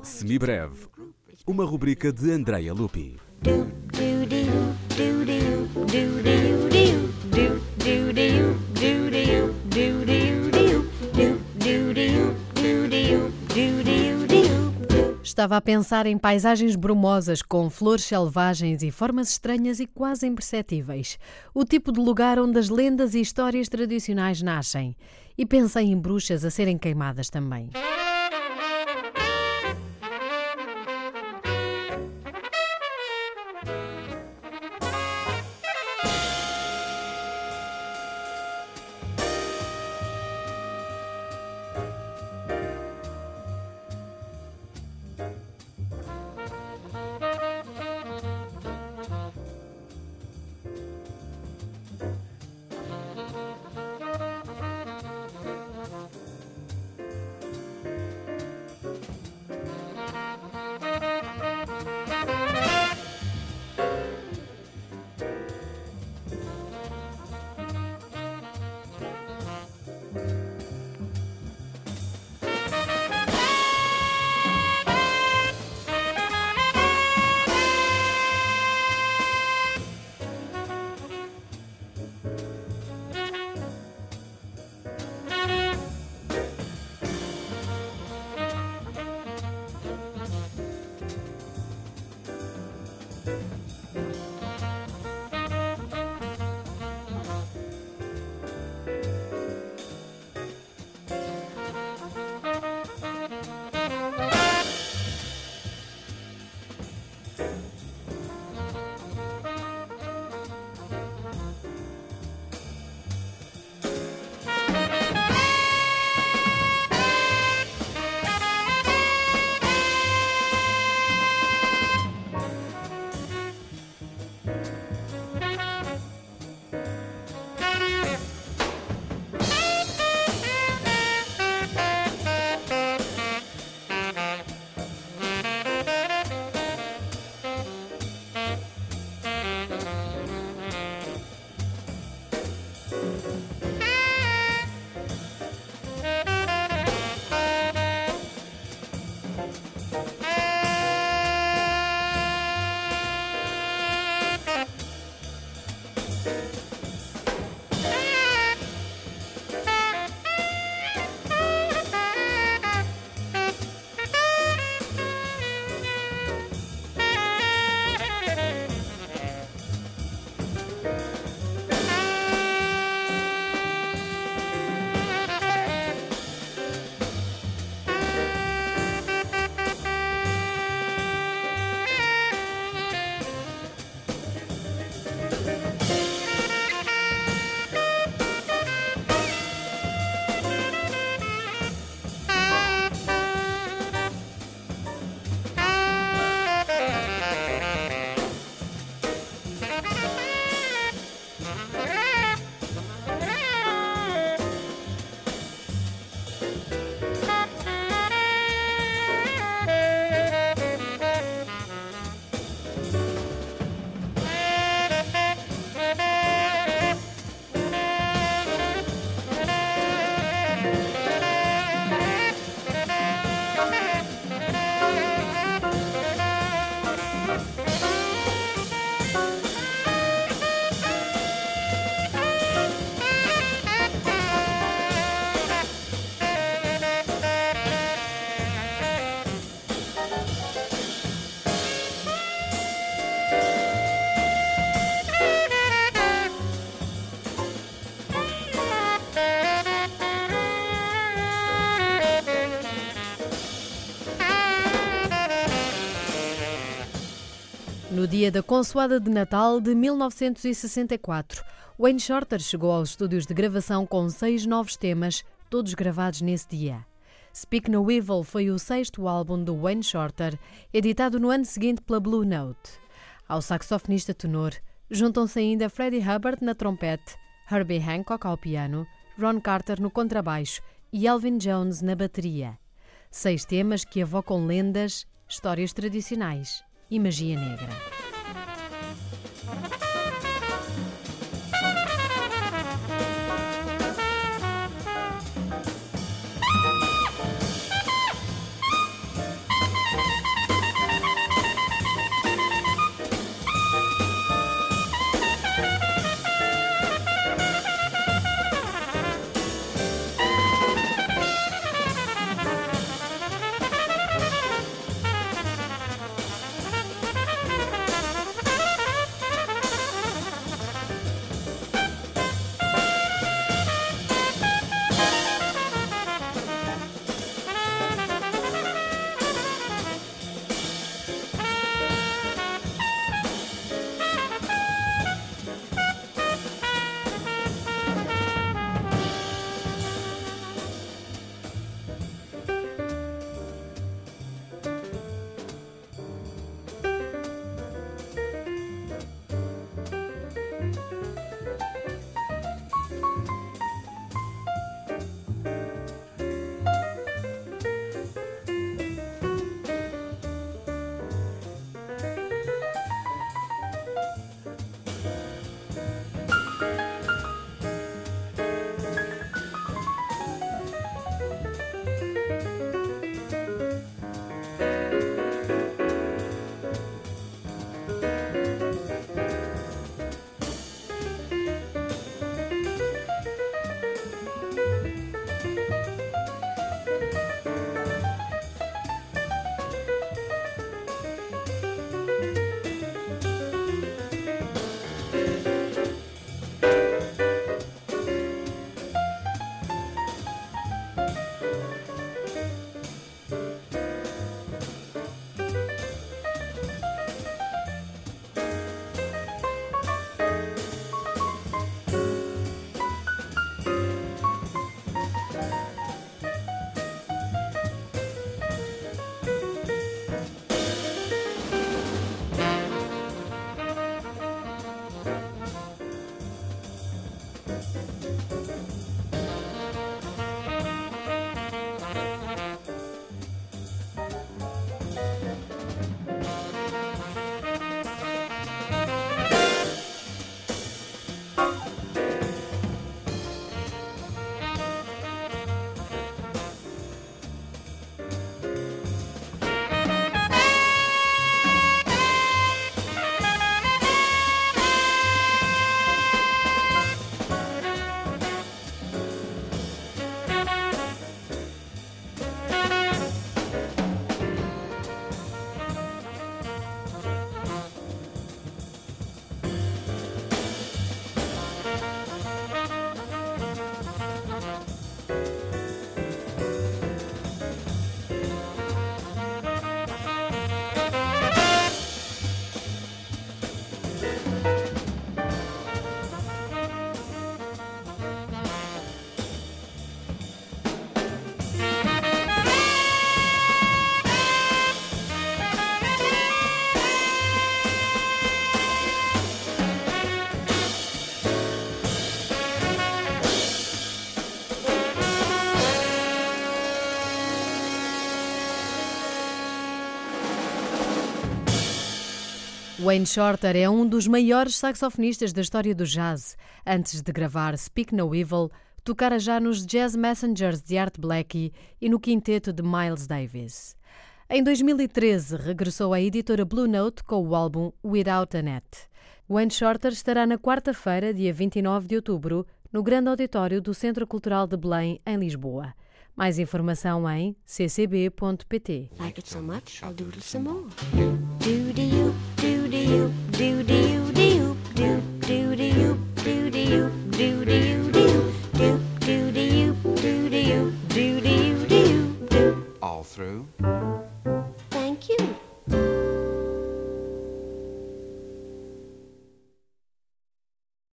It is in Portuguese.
Semibreve, uma rubrica de Andrea Lupi. Estava a pensar em paisagens brumosas com flores selvagens e formas estranhas e quase imperceptíveis. O tipo de lugar onde as lendas e histórias tradicionais nascem. E pensei em bruxas a serem queimadas também. No dia da consoada de Natal de 1964, Wayne Shorter chegou aos estúdios de gravação com seis novos temas, todos gravados nesse dia. Speak No Evil foi o sexto álbum do Wayne Shorter, editado no ano seguinte pela Blue Note. Ao saxofonista tenor, juntam-se ainda Freddie Hubbard na trompete, Herbie Hancock ao piano, Ron Carter no contrabaixo e Elvin Jones na bateria. Seis temas que evocam lendas, histórias tradicionais e magia negra. Wayne Shorter é um dos maiores saxofonistas da história do jazz. Antes de gravar Speak No Evil, tocara já nos Jazz Messengers de Art Blakey e no quinteto de Miles Davis. Em 2013, regressou à editora Blue Note com o álbum Without a Net. Wayne Shorter estará na quarta-feira, dia 29 de outubro, no Grande Auditório do Centro Cultural de Belém, em Lisboa. Mais informação em ccb.pt. Like you,